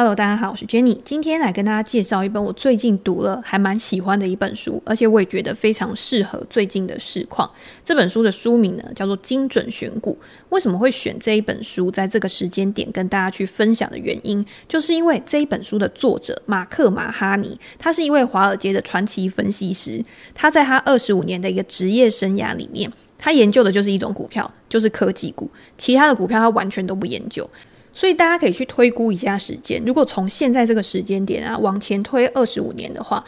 Hello，大家好，我是 Jenny，今天来跟大家介绍一本我最近读了还蛮喜欢的一本书，而且我也觉得非常适合最近的市况。这本书的书名呢叫做《精准选股》。为什么会选这一本书在这个时间点跟大家去分享的原因，就是因为这一本书的作者马克马哈尼，他是一位华尔街的传奇分析师。他在他二十五年的一个职业生涯里面，他研究的就是一种股票，就是科技股，其他的股票他完全都不研究。所以大家可以去推估一下时间，如果从现在这个时间点啊往前推二十五年的话。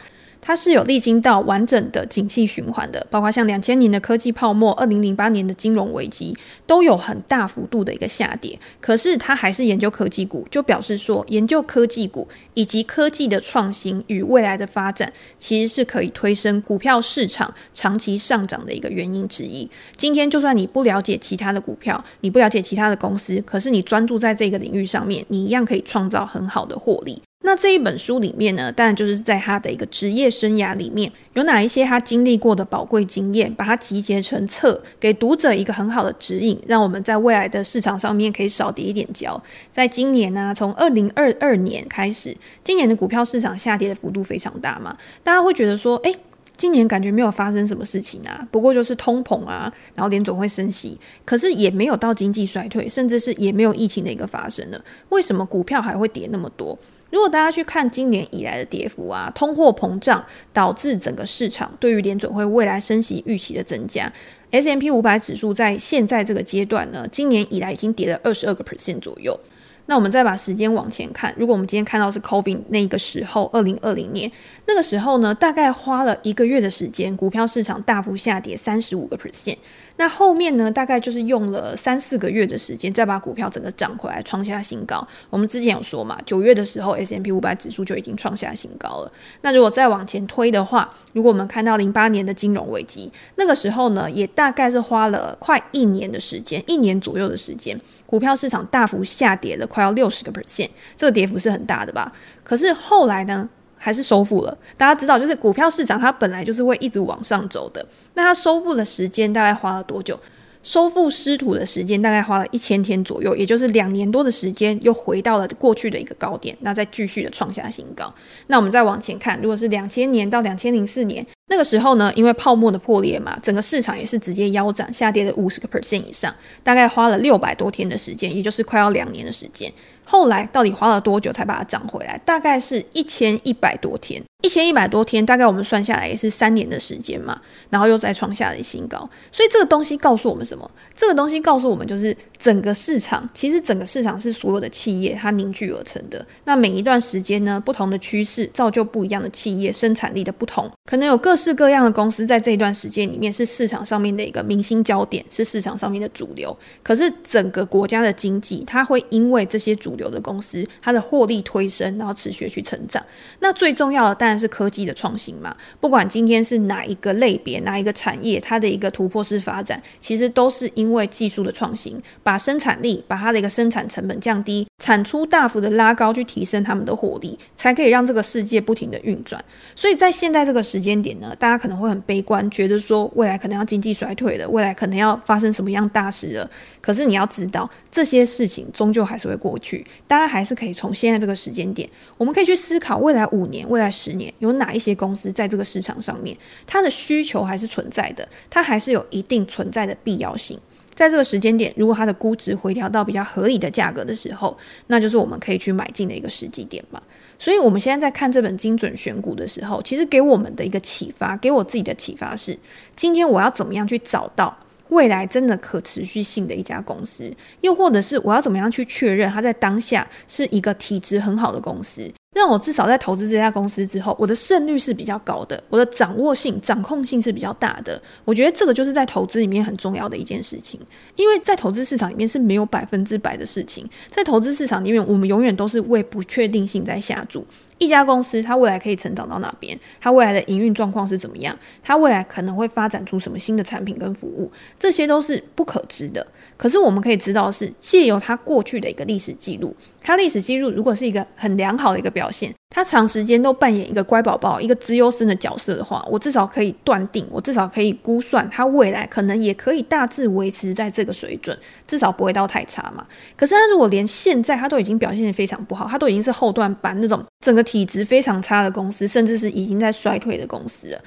它是有历经到完整的景气循环的，包括像两千年的科技泡沫、二零零八年的金融危机，都有很大幅度的一个下跌。可是它还是研究科技股，就表示说，研究科技股以及科技的创新与未来的发展，其实是可以推升股票市场长期上涨的一个原因之一。今天就算你不了解其他的股票，你不了解其他的公司，可是你专注在这个领域上面，你一样可以创造很好的获利。那这一本书里面呢，当然就是在他的一个职业生涯里面，有哪一些他经历过的宝贵经验，把它集结成册，给读者一个很好的指引，让我们在未来的市场上面可以少跌一点跤。在今年呢、从二零二二年开始，今年的股票市场下跌的幅度非常大嘛，大家会觉得说，诶，今年感觉没有发生什么事情啊，不过就是通膨啊，然后联总会升息，可是也没有到经济衰退，甚至是也没有疫情的一个发生了，为什么股票还会跌那么多？如果大家去看今年以来的跌幅啊，通货膨胀导致整个市场对于联准会未来升息预期的增加，S M P 五百指数在现在这个阶段呢，今年以来已经跌了二十二个 percent 左右。那我们再把时间往前看，如果我们今天看到是 COVID 那个时候，二零二零年那个时候呢，大概花了一个月的时间，股票市场大幅下跌三十五个 percent。那后面呢，大概就是用了三四个月的时间，再把股票整个涨回来，创下新高。我们之前有说嘛，九月的时候，S M P 五百指数就已经创下新高了。那如果再往前推的话，如果我们看到零八年的金融危机，那个时候呢，也大概是花了快一年的时间，一年左右的时间，股票市场大幅下跌了快要六十个 percent，这个跌幅是很大的吧？可是后来呢？还是收复了。大家知道，就是股票市场它本来就是会一直往上走的。那它收复的时间大概花了多久？收复失土的时间大概花了一千天左右，也就是两年多的时间，又回到了过去的一个高点。那再继续的创下新高。那我们再往前看，如果是两千年到两千零四年那个时候呢，因为泡沫的破裂嘛，整个市场也是直接腰斩，下跌了五十个 percent 以上，大概花了六百多天的时间，也就是快要两年的时间。后来到底花了多久才把它涨回来？大概是一千一百多天，一千一百多天，大概我们算下来也是三年的时间嘛。然后又再创下了新高，所以这个东西告诉我们什么？这个东西告诉我们就是整个市场，其实整个市场是所有的企业它凝聚而成的。那每一段时间呢，不同的趋势造就不一样的企业生产力的不同，可能有各式各样的公司在这一段时间里面是市场上面的一个明星焦点，是市场上面的主流。可是整个国家的经济，它会因为这些主主流的公司，它的获利推升，然后持续去成长。那最重要的当然是科技的创新嘛。不管今天是哪一个类别、哪一个产业，它的一个突破式发展，其实都是因为技术的创新，把生产力、把它的一个生产成本降低，产出大幅的拉高，去提升他们的获利，才可以让这个世界不停的运转。所以在现在这个时间点呢，大家可能会很悲观，觉得说未来可能要经济衰退了，未来可能要发生什么样大事了。可是你要知道，这些事情终究还是会过去。大家还是可以从现在这个时间点，我们可以去思考未来五年、未来十年有哪一些公司在这个市场上面，它的需求还是存在的，它还是有一定存在的必要性。在这个时间点，如果它的估值回调到比较合理的价格的时候，那就是我们可以去买进的一个时机点嘛。所以，我们现在在看这本精准选股的时候，其实给我们的一个启发，给我自己的启发是：今天我要怎么样去找到？未来真的可持续性的一家公司，又或者是我要怎么样去确认它在当下是一个体质很好的公司？让我至少在投资这家公司之后，我的胜率是比较高的，我的掌握性、掌控性是比较大的。我觉得这个就是在投资里面很重要的一件事情，因为在投资市场里面是没有百分之百的事情，在投资市场里面，我们永远都是为不确定性在下注。一家公司它未来可以成长到哪边？它未来的营运状况是怎么样？它未来可能会发展出什么新的产品跟服务？这些都是不可知的。可是我们可以知道的是，借由它过去的一个历史记录，它历史记录如果是一个很良好的一个表现，他长时间都扮演一个乖宝宝、一个资优生的角色的话，我至少可以断定，我至少可以估算，他未来可能也可以大致维持在这个水准，至少不会到太差嘛。可是他如果连现在他都已经表现的非常不好，他都已经是后段班那种整个体质非常差的公司，甚至是已经在衰退的公司了。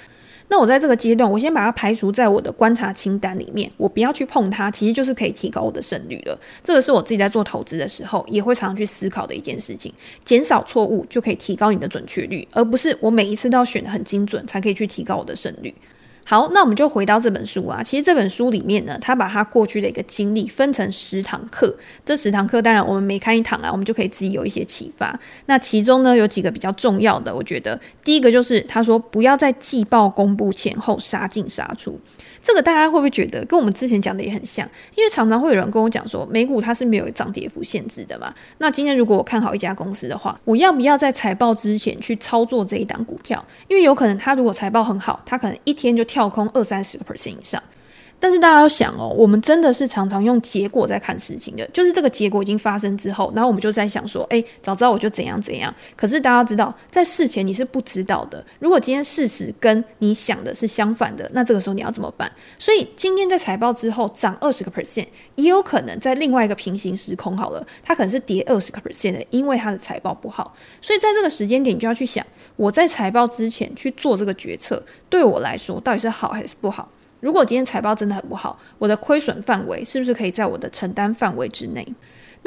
那我在这个阶段，我先把它排除在我的观察清单里面，我不要去碰它，其实就是可以提高我的胜率了。这个是我自己在做投资的时候也会常常去思考的一件事情。减少错误就可以提高你的准确率，而不是我每一次都要选的很精准才可以去提高我的胜率。好，那我们就回到这本书啊。其实这本书里面呢，他把他过去的一个经历分成十堂课。这十堂课当然我们每看一堂啊，我们就可以自己有一些启发。那其中呢，有几个比较重要的，我觉得第一个就是他说不要在季报公布前后杀进杀出。这个大家会不会觉得跟我们之前讲的也很像？因为常常会有人跟我讲说，美股它是没有涨跌幅限制的嘛。那今天如果我看好一家公司的话，我要不要在财报之前去操作这一档股票？因为有可能它如果财报很好，它可能一天就跳空二三十个 percent 以上。但是大家要想哦，我们真的是常常用结果在看事情的，就是这个结果已经发生之后，然后我们就在想说，哎，早知道我就怎样怎样。可是大家知道，在事前你是不知道的。如果今天事实跟你想的是相反的，那这个时候你要怎么办？所以今天在财报之后涨二十个 percent，也有可能在另外一个平行时空好了，它可能是跌二十个 percent 的，因为它的财报不好。所以在这个时间点，你就要去想，我在财报之前去做这个决策，对我来说到底是好还是不好？如果今天财报真的很不好，我的亏损范围是不是可以在我的承担范围之内？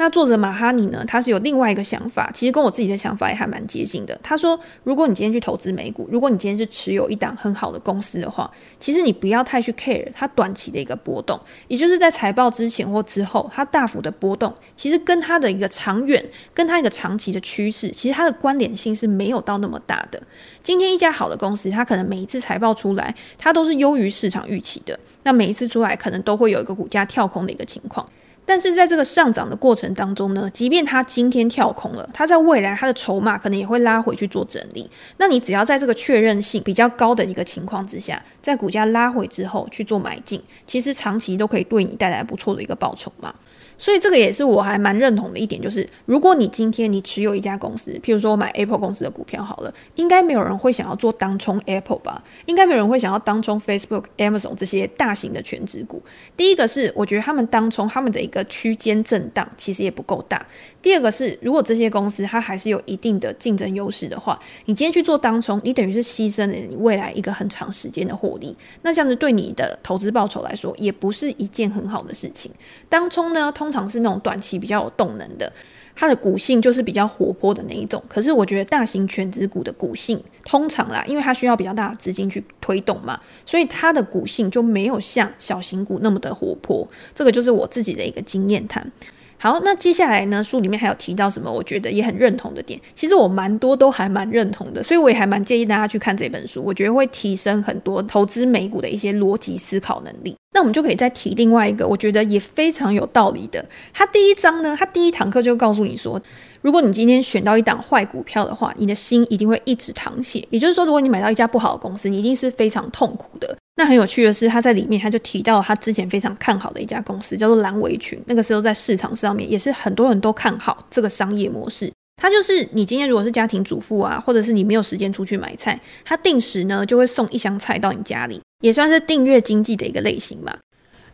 那作者马哈尼呢？他是有另外一个想法，其实跟我自己的想法也还蛮接近的。他说，如果你今天去投资美股，如果你今天是持有一档很好的公司的话，其实你不要太去 care 它短期的一个波动，也就是在财报之前或之后，它大幅的波动，其实跟它的一个长远，跟它一个长期的趋势，其实它的关联性是没有到那么大的。今天一家好的公司，它可能每一次财报出来，它都是优于市场预期的，那每一次出来，可能都会有一个股价跳空的一个情况。但是在这个上涨的过程当中呢，即便它今天跳空了，它在未来它的筹码可能也会拉回去做整理。那你只要在这个确认性比较高的一个情况之下，在股价拉回之后去做买进，其实长期都可以对你带来不错的一个报酬嘛。所以这个也是我还蛮认同的一点，就是如果你今天你持有一家公司，譬如说我买 Apple 公司的股票好了，应该没有人会想要做当冲 Apple 吧？应该没有人会想要当冲 Facebook、Amazon 这些大型的全值股。第一个是我觉得他们当冲他们的一个区间震荡其实也不够大。第二个是如果这些公司它还是有一定的竞争优势的话，你今天去做当冲，你等于是牺牲了你未来一个很长时间的获利。那这样子对你的投资报酬来说，也不是一件很好的事情。当冲呢，通通常是那种短期比较有动能的，它的股性就是比较活泼的那一种。可是我觉得大型全值股的股性通常啦，因为它需要比较大的资金去推动嘛，所以它的股性就没有像小型股那么的活泼。这个就是我自己的一个经验谈。好，那接下来呢，书里面还有提到什么？我觉得也很认同的点。其实我蛮多都还蛮认同的，所以我也还蛮建议大家去看这本书。我觉得会提升很多投资美股的一些逻辑思考能力。那我们就可以再提另外一个，我觉得也非常有道理的。他第一章呢，他第一堂课就告诉你说，如果你今天选到一档坏股票的话，你的心一定会一直淌血。也就是说，如果你买到一家不好的公司，你一定是非常痛苦的。那很有趣的是，他在里面他就提到他之前非常看好的一家公司，叫做蓝围群。那个时候在市场上面也是很多人都看好这个商业模式。它就是你今天如果是家庭主妇啊，或者是你没有时间出去买菜，它定时呢就会送一箱菜到你家里，也算是订阅经济的一个类型嘛。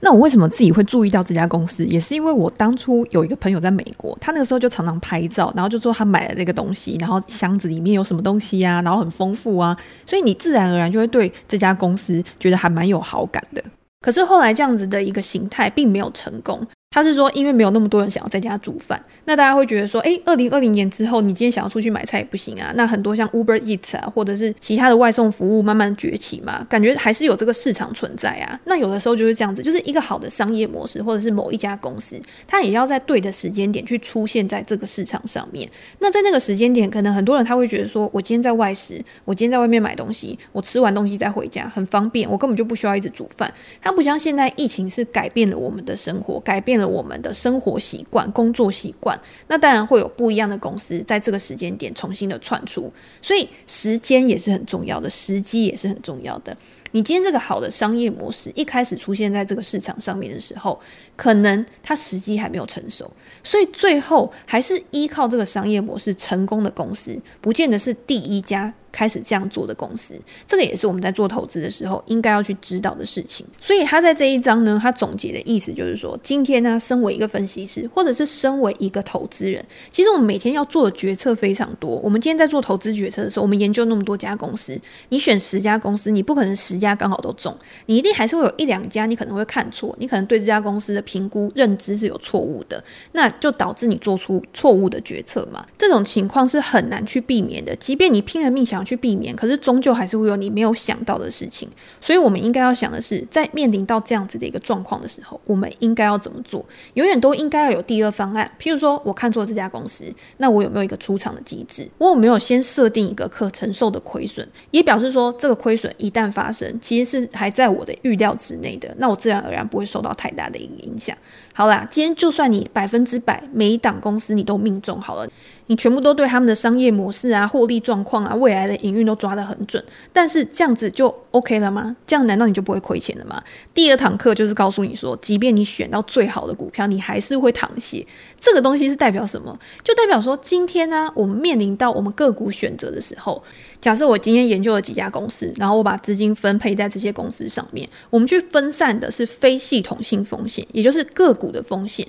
那我为什么自己会注意到这家公司？也是因为我当初有一个朋友在美国，他那个时候就常常拍照，然后就说他买了这个东西，然后箱子里面有什么东西啊，然后很丰富啊，所以你自然而然就会对这家公司觉得还蛮有好感的。可是后来这样子的一个形态并没有成功。他是说，因为没有那么多人想要在家煮饭，那大家会觉得说，诶，二零二零年之后，你今天想要出去买菜也不行啊。那很多像 Uber Eats 啊，或者是其他的外送服务慢慢崛起嘛，感觉还是有这个市场存在啊。那有的时候就是这样子，就是一个好的商业模式，或者是某一家公司，它也要在对的时间点去出现在这个市场上面。那在那个时间点，可能很多人他会觉得说，我今天在外食，我今天在外面买东西，我吃完东西再回家，很方便，我根本就不需要一直煮饭。它不像现在疫情是改变了我们的生活，改变了我们的生活习惯、工作习惯，那当然会有不一样的公司在这个时间点重新的窜出，所以时间也是很重要的，时机也是很重要的。你今天这个好的商业模式一开始出现在这个市场上面的时候，可能它时机还没有成熟，所以最后还是依靠这个商业模式成功的公司，不见得是第一家。开始这样做的公司，这个也是我们在做投资的时候应该要去知道的事情。所以他在这一章呢，他总结的意思就是说，今天呢，身为一个分析师，或者是身为一个投资人，其实我们每天要做的决策非常多。我们今天在做投资决策的时候，我们研究那么多家公司，你选十家公司，你不可能十家刚好都中，你一定还是会有一两家你可能会看错，你可能对这家公司的评估认知是有错误的，那就导致你做出错误的决策嘛。这种情况是很难去避免的，即便你拼了命想要。去避免，可是终究还是会有你没有想到的事情，所以我们应该要想的是，在面临到这样子的一个状况的时候，我们应该要怎么做？永远都应该要有第二方案。譬如说，我看错这家公司，那我有没有一个出场的机制？我有没有先设定一个可承受的亏损？也表示说，这个亏损一旦发生，其实是还在我的预料之内的，那我自然而然不会受到太大的影响。好啦，今天就算你百分之百每一档公司你都命中好了。你全部都对他们的商业模式啊、获利状况啊、未来的营运都抓得很准，但是这样子就 OK 了吗？这样难道你就不会亏钱了吗？第二堂课就是告诉你说，即便你选到最好的股票，你还是会躺血。这个东西是代表什么？就代表说，今天呢、我们面临到我们个股选择的时候，假设我今天研究了几家公司，然后我把资金分配在这些公司上面，我们去分散的是非系统性风险，也就是个股的风险。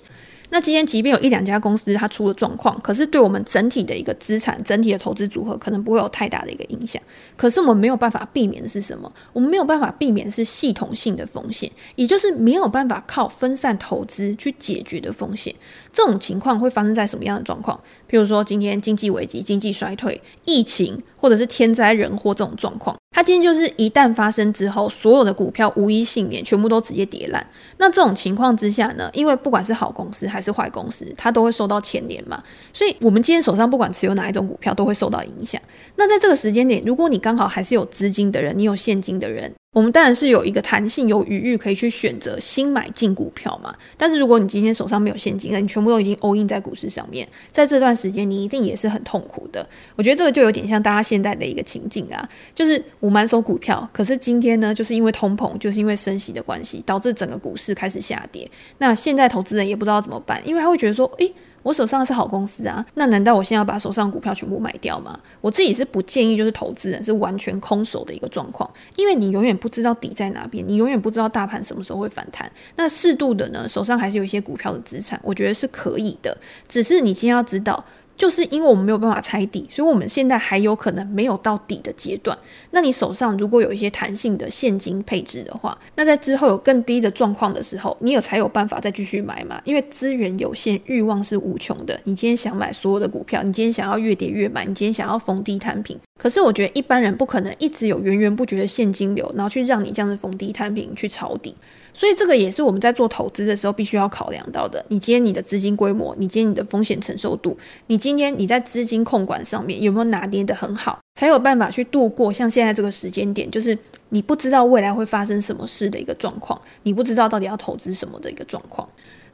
那今天即便有一两家公司它出了状况，可是对我们整体的一个资产、整体的投资组合可能不会有太大的一个影响。可是我们没有办法避免的是什么？我们没有办法避免是系统性的风险，也就是没有办法靠分散投资去解决的风险。这种情况会发生在什么样的状况？譬如说今天经济危机、经济衰退、疫情，或者是天灾人祸这种状况。它今天就是一旦发生之后，所有的股票无一幸免，全部都直接跌烂。那这种情况之下呢，因为不管是好公司还是坏公司，它都会受到牵连嘛。所以，我们今天手上不管持有哪一种股票，都会受到影响。那在这个时间点，如果你刚好还是有资金的人，你有现金的人。我们当然是有一个弹性、有余裕可以去选择新买进股票嘛。但是如果你今天手上没有现金，那你全部都已经 all in 在股市上面，在这段时间你一定也是很痛苦的。我觉得这个就有点像大家现在的一个情境啊，就是我满手股票，可是今天呢，就是因为通膨，就是因为升息的关系，导致整个股市开始下跌。那现在投资人也不知道怎么办，因为他会觉得说，诶。我手上的是好公司啊，那难道我现在要把手上股票全部卖掉吗？我自己是不建议，就是投资人是完全空手的一个状况，因为你永远不知道底在哪边，你永远不知道大盘什么时候会反弹。那适度的呢，手上还是有一些股票的资产，我觉得是可以的，只是你先要知道。就是因为我们没有办法猜底，所以我们现在还有可能没有到底的阶段。那你手上如果有一些弹性的现金配置的话，那在之后有更低的状况的时候，你有才有办法再继续买嘛？因为资源有限，欲望是无穷的。你今天想买所有的股票，你今天想要越跌越买，你今天想要逢低摊平。可是我觉得一般人不可能一直有源源不绝的现金流，然后去让你这样子逢低摊平去抄底。所以这个也是我们在做投资的时候必须要考量到的。你今天你的资金规模，你今天你的风险承受度，你今天你在资金控管上面有没有拿捏得很好，才有办法去度过像现在这个时间点，就是你不知道未来会发生什么事的一个状况，你不知道到底要投资什么的一个状况。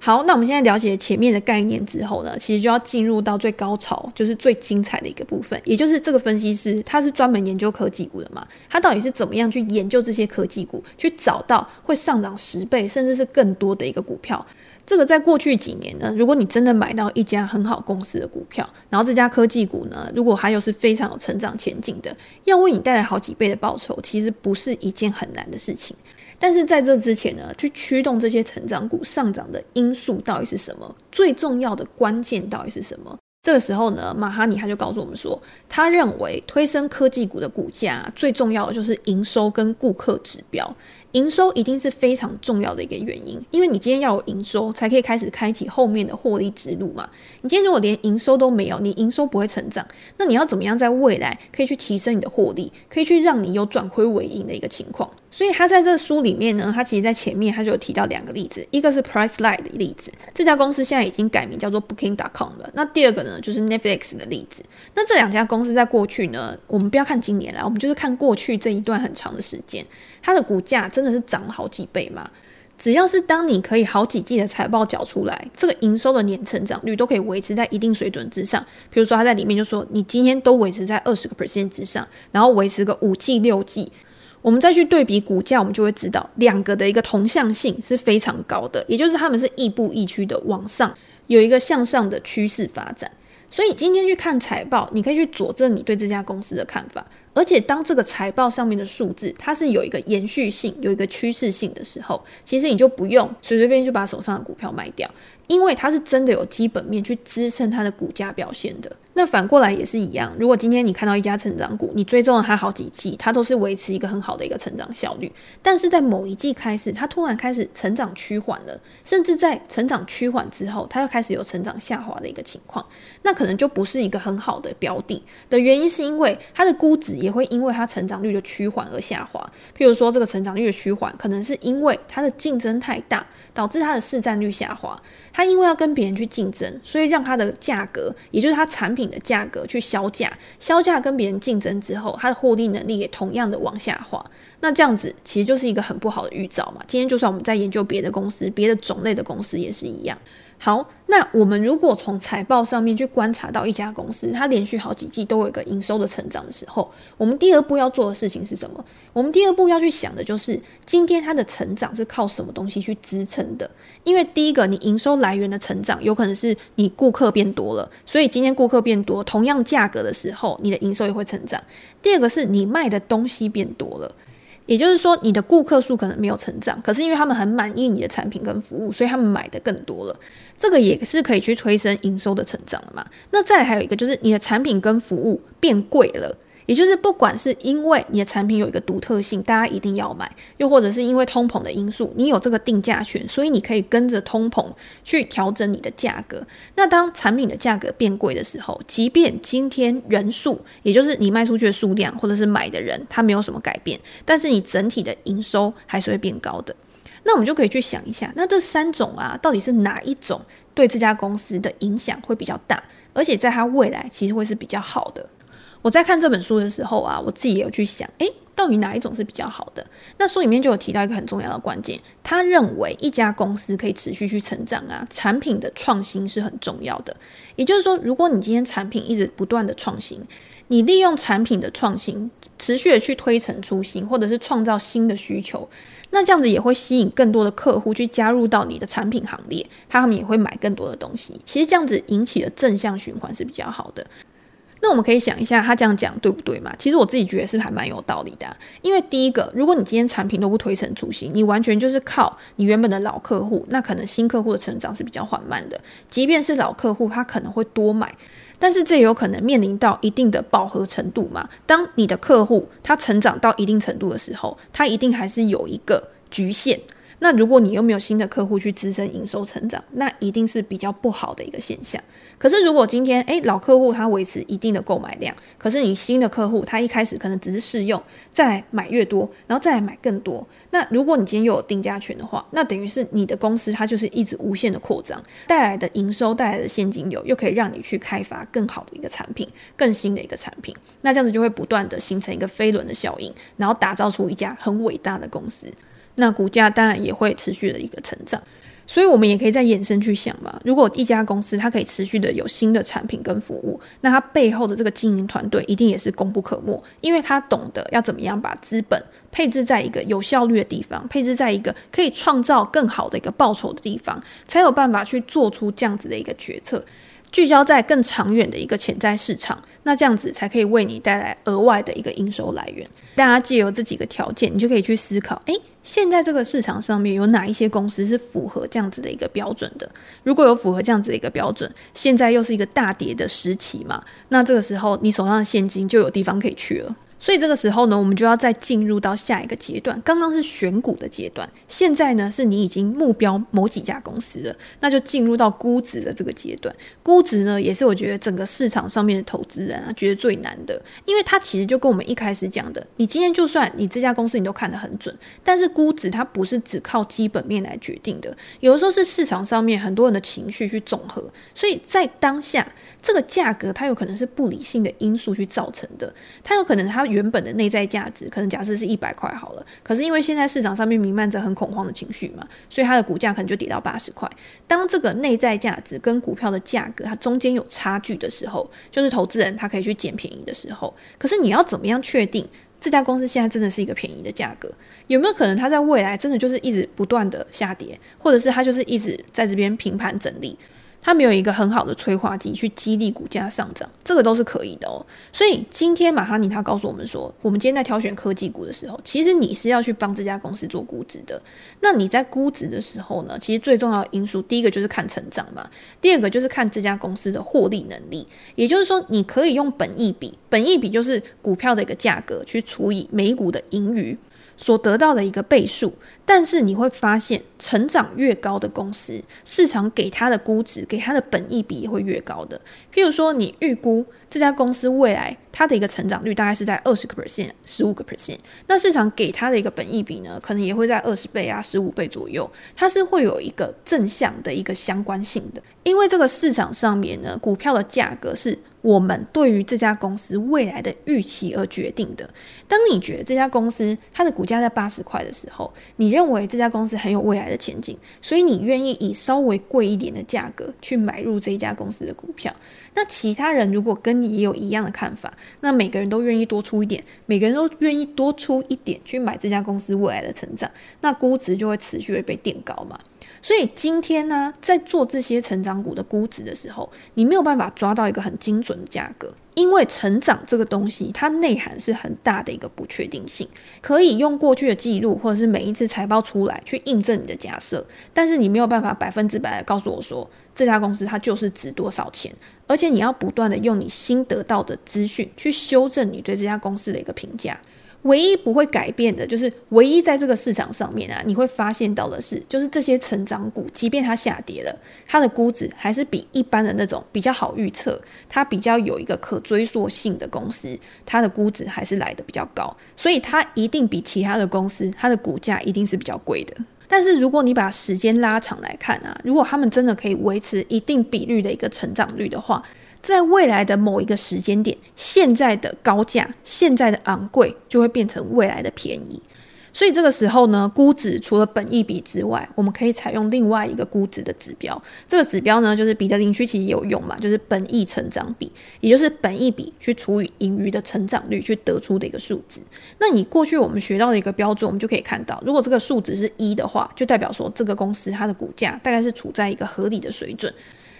好，那我们现在了解前面的概念之后呢，其实就要进入到最高潮，就是最精彩的一个部分，也就是这个分析师他是专门研究科技股的嘛，他到底是怎么样去研究这些科技股，去找到会上涨十倍甚至是更多的一个股票。这个在过去几年呢，如果你真的买到一家很好公司的股票，然后这家科技股呢，如果还有是非常有成长前景的，要为你带来好几倍的报酬，其实不是一件很难的事情。但是在这之前呢，去驱动这些成长股上涨的因素到底是什么？最重要的关键到底是什么？这个时候呢，马哈尼他就告诉我们说，他认为推升科技股的股价最重要的就是营收跟顾客指标。营收一定是非常重要的一个原因，因为你今天要有营收，才可以开始开启后面的获利之路嘛。你今天如果连营收都没有，你营收不会成长，那你要怎么样在未来可以去提升你的获利，可以去让你有转亏为盈的一个情况？所以他在这书里面呢，他其实在前面他就有提到两个例子，一个是 Priceline 的例子，这家公司现在已经改名叫做 Booking.com 了。那第二个呢，就是 Netflix 的例子。那这两家公司在过去呢，我们不要看今年啦，我们就是看过去这一段很长的时间。它的股价真的是涨了好几倍吗？只要是当你可以好几季的财报缴出来，这个营收的年成长率都可以维持在一定水准之上。比如说他在里面就说，你今天都维持在二十个 percent 之上，然后维持个五季六季。我们再去对比股价，我们就会知道两个的一个同向性是非常高的，也就是他们是亦步亦趋的往上，有一个向上的趋势发展。所以今天去看财报，你可以去佐证你对这家公司的看法。而且当这个财报上面的数字它是有一个延续性、有一个趋势性的时候，其实你就不用随随便便就把手上的股票卖掉。因为它是真的有基本面去支撑它的股价表现的。那反过来也是一样，如果今天你看到一家成长股，你追踪了它好几季，它都是维持一个很好的一个成长效率，但是在某一季开始，它突然开始成长趋缓了，甚至在成长趋缓之后，它又开始有成长下滑的一个情况，那可能就不是一个很好的标的。的原因是因为它的估值也会因为它成长率的趋缓而下滑。譬如说，这个成长率的趋缓，可能是因为它的竞争太大，导致它的市占率下滑。它因为要跟别人去竞争，所以让它的价格，也就是它产品的价格去销价，销价跟别人竞争之后，它的获利能力也同样的往下滑。那这样子其实就是一个很不好的预兆嘛。今天就算我们在研究别的公司，别的种类的公司也是一样。好，那我们如果从财报上面去观察到一家公司，它连续好几季都有一个营收的成长的时候，我们第二步要做的事情是什么？我们第二步要去想的就是，今天它的成长是靠什么东西去支撑的？因为第一个，你营收来源的成长有可能是你顾客变多了，所以今天顾客变多，同样价格的时候，你的营收也会成长。第二个是你卖的东西变多了。也就是说，你的顾客数可能没有成长，可是因为他们很满意你的产品跟服务，所以他们买的更多了。这个也是可以去推升营收的成长了嘛。那再还有一个就是你的产品跟服务变贵了。也就是，不管是因为你的产品有一个独特性，大家一定要买，又或者是因为通膨的因素，你有这个定价权，所以你可以跟着通膨去调整你的价格。那当产品的价格变贵的时候，即便今天人数，也就是你卖出去的数量，或者是买的人，它没有什么改变，但是你整体的营收还是会变高的。那我们就可以去想一下，那这三种啊，到底是哪一种对这家公司的影响会比较大，而且在它未来其实会是比较好的。我在看这本书的时候啊，我自己也有去想，诶，到底哪一种是比较好的？那书里面就有提到一个很重要的关键，他认为一家公司可以持续去成长啊，产品的创新是很重要的。也就是说，如果你今天产品一直不断的创新，你利用产品的创新，持续的去推陈出新，或者是创造新的需求，那这样子也会吸引更多的客户去加入到你的产品行列，他们也会买更多的东西。其实这样子引起的正向循环是比较好的。那我们可以想一下，他这样讲对不对嘛？其实我自己觉得是还蛮有道理的。因为第一个，如果你今天产品都不推陈出新，你完全就是靠你原本的老客户，那可能新客户的成长是比较缓慢的。即便是老客户，他可能会多买，但是这也有可能面临到一定的饱和程度嘛。当你的客户他成长到一定程度的时候，他一定还是有一个局限。那如果你又没有新的客户去支撑营收成长，那一定是比较不好的一个现象。可是如果今天诶老客户他维持一定的购买量，可是你新的客户他一开始可能只是试用，再来买越多，然后再来买更多。那如果你今天又有定价权的话，那等于是你的公司它就是一直无限的扩张，带来的营收带来的现金流又可以让你去开发更好的一个产品，更新的一个产品。那这样子就会不断的形成一个飞轮的效应，然后打造出一家很伟大的公司。那股价当然也会持续的一个成长，所以我们也可以再延伸去想嘛。如果一家公司它可以持续的有新的产品跟服务，那它背后的这个经营团队一定也是功不可没，因为他懂得要怎么样把资本配置在一个有效率的地方，配置在一个可以创造更好的一个报酬的地方，才有办法去做出这样子的一个决策。聚焦在更长远的一个潜在市场，那这样子才可以为你带来额外的一个营收来源。大家借由这几个条件，你就可以去思考：诶，现在这个市场上面有哪一些公司是符合这样子的一个标准的？如果有符合这样子的一个标准，现在又是一个大跌的时期嘛，那这个时候你手上的现金就有地方可以去了。所以这个时候呢，我们就要再进入到下一个阶段。刚刚是选股的阶段，现在呢是你已经目标某几家公司了，那就进入到估值的这个阶段。估值呢，也是我觉得整个市场上面的投资人啊，觉得最难的，因为它其实就跟我们一开始讲的，你今天就算你这家公司你都看得很准，但是估值它不是只靠基本面来决定的，有的时候是市场上面很多人的情绪去综合，所以在当下这个价格它有可能是不理性的因素去造成的，它有可能它。原本的内在价值可能假设是一百块好了，可是因为现在市场上面弥漫着很恐慌的情绪嘛，所以它的股价可能就跌到八十块。当这个内在价值跟股票的价格它中间有差距的时候，就是投资人他可以去捡便宜的时候。可是你要怎么样确定这家公司现在真的是一个便宜的价格？有没有可能它在未来真的就是一直不断的下跌，或者是它就是一直在这边平盘整理？它没有一个很好的催化剂去激励股价上涨，这个都是可以的哦。所以今天马哈尼他告诉我们说，我们今天在挑选科技股的时候，其实你是要去帮这家公司做估值的。那你在估值的时候呢，其实最重要的因素，第一个就是看成长嘛，第二个就是看这家公司的获利能力。也就是说，你可以用本益比，本益比就是股票的一个价格去除以每股的盈余。所得到的一个倍数，但是你会发现，成长越高的公司，市场给它的估值、给它的本益比也会越高的。譬如说，你预估这家公司未来它的一个成长率大概是在二十个 percent、十五个 percent，那市场给它的一个本益比呢，可能也会在二十倍啊、十五倍左右，它是会有一个正向的一个相关性的。因为这个市场上面呢，股票的价格是。我们对于这家公司未来的预期而决定的。当你觉得这家公司它的股价在八十块的时候，你认为这家公司很有未来的前景，所以你愿意以稍微贵一点的价格去买入这一家公司的股票。那其他人如果跟也有一样的看法，那每个人都愿意多出一点，每个人都愿意多出一点去买这家公司未来的成长，那估值就会持续的被垫高嘛。所以今天呢，在做这些成长股的估值的时候，你没有办法抓到一个很精准的价格，因为成长这个东西，它内涵是很大的一个不确定性，可以用过去的记录或者是每一次财报出来去印证你的假设，但是你没有办法百分之百的告诉我说，这家公司它就是值多少钱，而且你要不断的用你新得到的资讯去修正你对这家公司的一个评价。唯一不会改变的，就是唯一在这个市场上面啊，你会发现到的是，就是这些成长股，即便它下跌了，它的估值还是比一般的那种比较好预测，它比较有一个可追溯性的公司，它的估值还是来的比较高，所以它一定比其他的公司，它的股价一定是比较贵的。但是如果你把时间拉长来看啊，如果他们真的可以维持一定比率的一个成长率的话，在未来的某一个时间点，现在的高价、现在的昂贵，就会变成未来的便宜。所以这个时候呢，估值除了本益比之外，我们可以采用另外一个估值的指标。这个指标呢，就是彼得林区其实也有用嘛，就是本益成长比，也就是本益比去除以盈余的成长率，去得出的一个数值。那你过去我们学到的一个标准，我们就可以看到，如果这个数值是一的话，就代表说这个公司它的股价大概是处在一个合理的水准。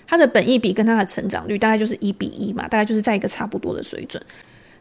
它的本益比跟它的成长率大概就是一比一嘛，大概就是在一个差不多的水准。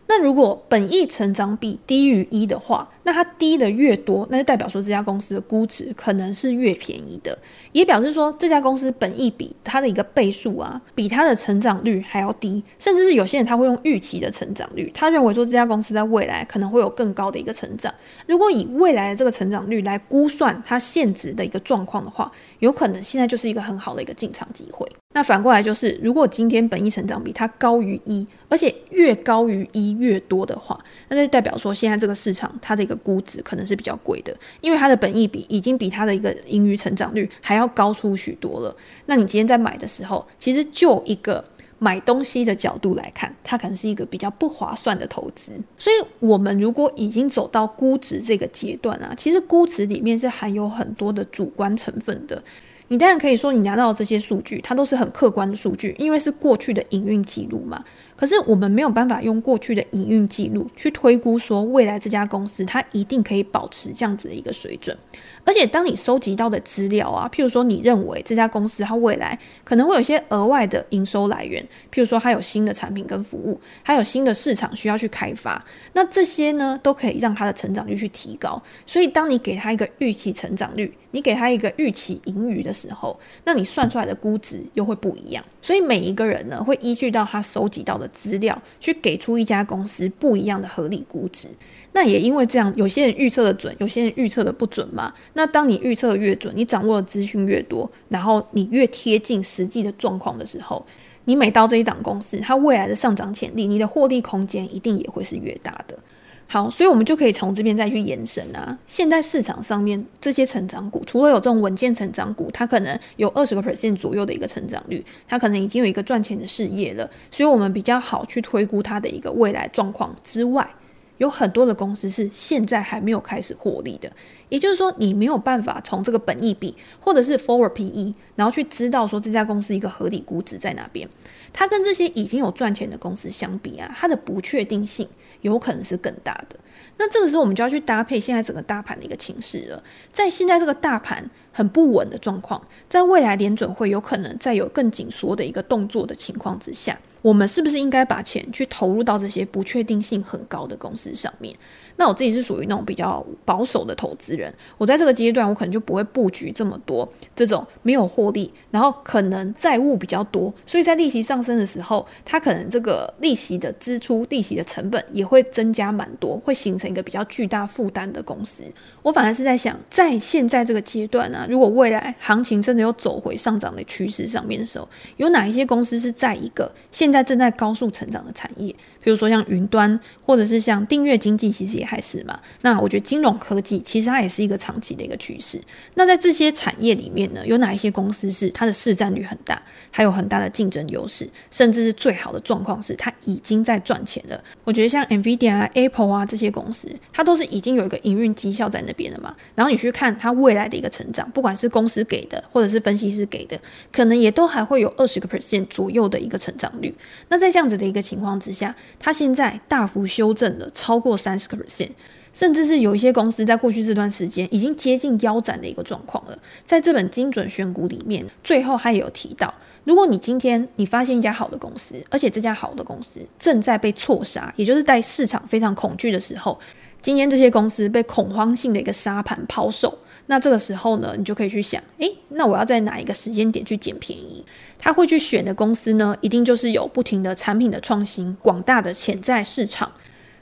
那如果本益成长比低于一的话，那它低的越多，那就代表说这家公司的估值可能是越便宜的，也表示说这家公司本益比它的一个倍数啊，比它的成长率还要低，甚至是有些人他会用预期的成长率，他认为说这家公司在未来可能会有更高的一个成长。如果以未来的这个成长率来估算它现值的一个状况的话，有可能现在就是一个很好的一个进场机会。那反过来就是，如果今天本益成长比它高于一，而且越高于一越多的话，那就代表说现在这个市场它的一个估值可能是比较贵的，因为它的本益比已经比它的一个盈余成长率还要高出许多了。那你今天在买的时候，其实就一个买东西的角度来看，它可能是一个比较不划算的投资。所以，我们如果已经走到估值这个阶段啊，其实估值里面是含有很多的主观成分的。你当然可以说，你拿到这些数据，它都是很客观的数据，因为是过去的营运记录嘛。可是我们没有办法用过去的营运记录去推估说，未来这家公司它一定可以保持这样子的一个水准。而且，当你收集到的资料啊，譬如说你认为这家公司它未来可能会有一些额外的营收来源，譬如说它有新的产品跟服务，还有新的市场需要去开发，那这些呢都可以让它的成长率去提高。所以，当你给它一个预期成长率，你给它一个预期盈余的时候，那你算出来的估值又会不一样。所以每一个人呢，会依据到他收集到的资料，去给出一家公司不一样的合理估值。那也因为这样，有些人预测的准，有些人预测的不准嘛。那当你预测的越准，你掌握的资讯越多，然后你越贴近实际的状况的时候，你每到这一档公司，它未来的上涨潜力，你的获利空间一定也会是越大的。好，所以我们就可以从这边再去延伸啊。现在市场上面这些成长股，除了有这种稳健成长股，它可能有二十个 percent 左右的一个成长率，它可能已经有一个赚钱的事业了，所以我们比较好去推估它的一个未来状况之外，有很多的公司是现在还没有开始获利的。也就是说，你没有办法从这个本益比或者是 forward PE，然后去知道说这家公司一个合理估值在哪边。它跟这些已经有赚钱的公司相比啊，它的不确定性。有可能是更大的。那这个时候我们就要去搭配现在整个大盘的一个情势了。在现在这个大盘很不稳的状况，在未来联准会有可能再有更紧缩的一个动作的情况之下，我们是不是应该把钱去投入到这些不确定性很高的公司上面？那我自己是属于那种比较保守的投资人，我在这个阶段我可能就不会布局这么多这种没有获利，然后可能债务比较多，所以在利息上升的时候，它可能这个利息的支出、利息的成本也会增加蛮多，会形成一个比较巨大负担的公司。我反而是在想，在现在这个阶段呢、啊，如果未来行情真的有走回上涨的趋势上面的时候，有哪一些公司是在一个现在正在高速成长的产业？比如说像云端，或者是像订阅经济，其实也还是嘛。那我觉得金融科技其实它也是一个长期的一个趋势。那在这些产业里面呢，有哪一些公司是它的市占率很大，还有很大的竞争优势，甚至是最好的状况是它已经在赚钱了？我觉得像 NVIDIA 啊、Apple 啊这些公司，它都是已经有一个营运绩效在那边的嘛。然后你去看它未来的一个成长，不管是公司给的，或者是分析师给的，可能也都还会有二十个 percent 左右的一个成长率。那在这样子的一个情况之下，它现在大幅修正了超过三十个 percent，甚至是有一些公司在过去这段时间已经接近腰斩的一个状况了。在这本精准选股里面，最后他也有提到，如果你今天你发现一家好的公司，而且这家好的公司正在被错杀，也就是在市场非常恐惧的时候，今天这些公司被恐慌性的一个杀盘抛售。那这个时候呢，你就可以去想，诶，那我要在哪一个时间点去捡便宜？他会去选的公司呢，一定就是有不停的产品的创新、广大的潜在市场，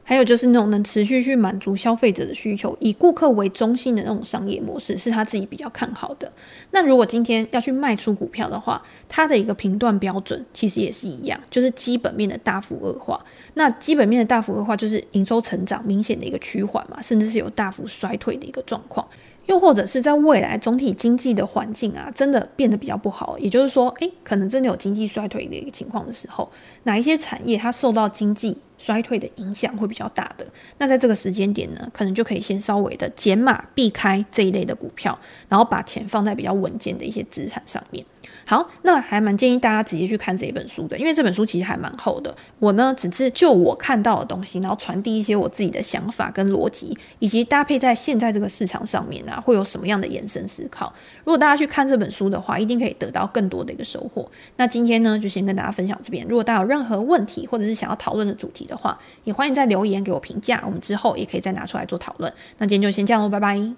还有就是那种能持续去满足消费者的需求、以顾客为中心的那种商业模式，是他自己比较看好的。那如果今天要去卖出股票的话，他的一个评断标准其实也是一样，就是基本面的大幅恶化。那基本面的大幅恶化，就是营收成长明显的一个趋缓嘛，甚至是有大幅衰退的一个状况。又或者是在未来总体经济的环境啊，真的变得比较不好，也就是说，诶，可能真的有经济衰退的一个情况的时候，哪一些产业它受到经济衰退的影响会比较大的？那在这个时间点呢，可能就可以先稍微的减码避开这一类的股票，然后把钱放在比较稳健的一些资产上面。好，那还蛮建议大家直接去看这本书的，因为这本书其实还蛮厚的。我呢，只是就我看到的东西，然后传递一些我自己的想法跟逻辑，以及搭配在现在这个市场上面啊，会有什么样的延伸思考。如果大家去看这本书的话，一定可以得到更多的一个收获。那今天呢，就先跟大家分享这边。如果大家有任何问题，或者是想要讨论的主题的话，也欢迎在留言给我评价，我们之后也可以再拿出来做讨论。那今天就先这样喽，拜拜。